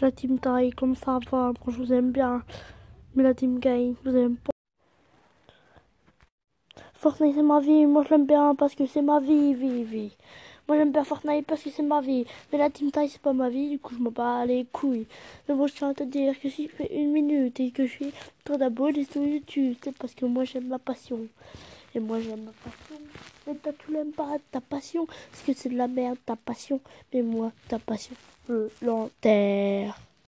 la team taille, comme ça va, moi je vous aime bien. Mais la team game, vous aime pas. Fortnite c'est ma vie, moi je l'aime bien parce que c'est ma vie, vie, vie. Moi j'aime bien Fortnite parce que c'est ma vie. Mais la team taille c'est pas ma vie, du coup je me bats les couilles. Mais bon je tiens à te dire que si je fais une minute et que je suis trop d'abonnés sur YouTube, c'est parce que moi j'aime ma passion. Et moi j'aime ma passion. Mais toi tu l'aimes pas ta passion, parce que c'est de la merde ta passion. Mais moi ta passion, je l'enterre.